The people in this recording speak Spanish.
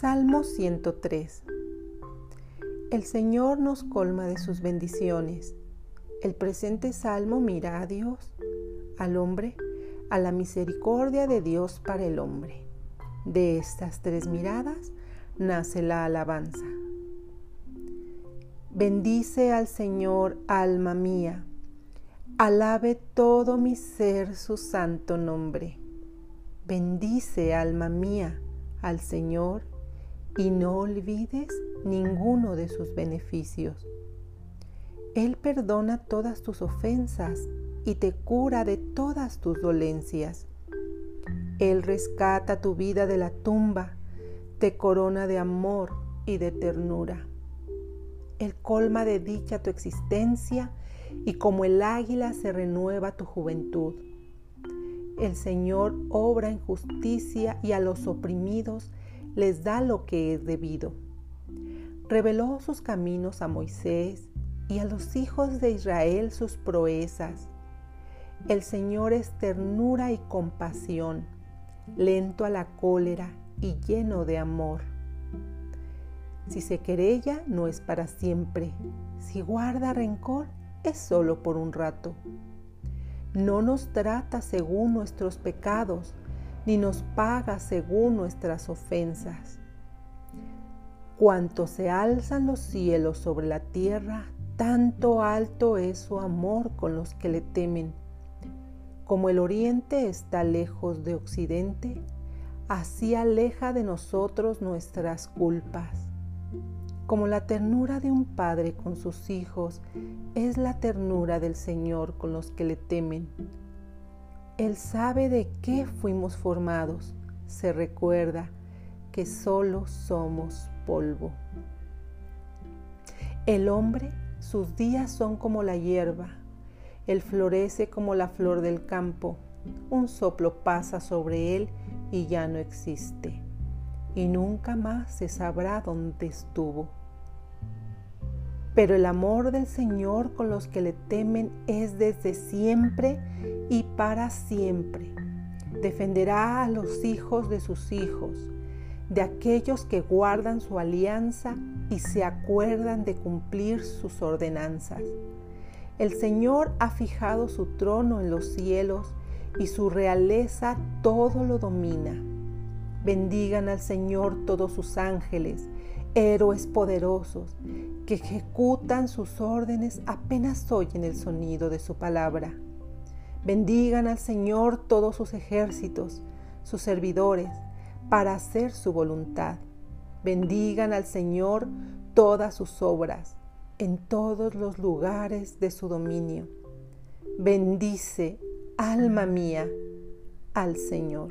Salmo 103 El Señor nos colma de sus bendiciones. El presente salmo mira a Dios, al hombre, a la misericordia de Dios para el hombre. De estas tres miradas nace la alabanza. Bendice al Señor, alma mía. Alabe todo mi ser su santo nombre. Bendice, alma mía, al Señor y no olvides ninguno de sus beneficios. Él perdona todas tus ofensas y te cura de todas tus dolencias. Él rescata tu vida de la tumba, te corona de amor y de ternura. Él colma de dicha tu existencia y como el águila se renueva tu juventud. El Señor obra en justicia y a los oprimidos les da lo que es debido. Reveló sus caminos a Moisés y a los hijos de Israel sus proezas. El Señor es ternura y compasión, lento a la cólera y lleno de amor. Si se querella, no es para siempre. Si guarda rencor, es solo por un rato. No nos trata según nuestros pecados, ni nos paga según nuestras ofensas. Cuanto se alzan los cielos sobre la tierra, tanto alto es su amor con los que le temen. Como el oriente está lejos de occidente, así aleja de nosotros nuestras culpas. Como la ternura de un padre con sus hijos es la ternura del Señor con los que le temen él sabe de qué fuimos formados. Se recuerda que solo somos polvo. El hombre, sus días son como la hierba. Él florece como la flor del campo. Un soplo pasa sobre él y ya no existe. Y nunca más se sabrá dónde estuvo. Pero el amor del Señor con los que le temen es desde siempre y para siempre. Defenderá a los hijos de sus hijos, de aquellos que guardan su alianza y se acuerdan de cumplir sus ordenanzas. El Señor ha fijado su trono en los cielos y su realeza todo lo domina. Bendigan al Señor todos sus ángeles héroes poderosos que ejecutan sus órdenes apenas oyen el sonido de su palabra. Bendigan al Señor todos sus ejércitos, sus servidores, para hacer su voluntad. Bendigan al Señor todas sus obras, en todos los lugares de su dominio. Bendice, alma mía, al Señor.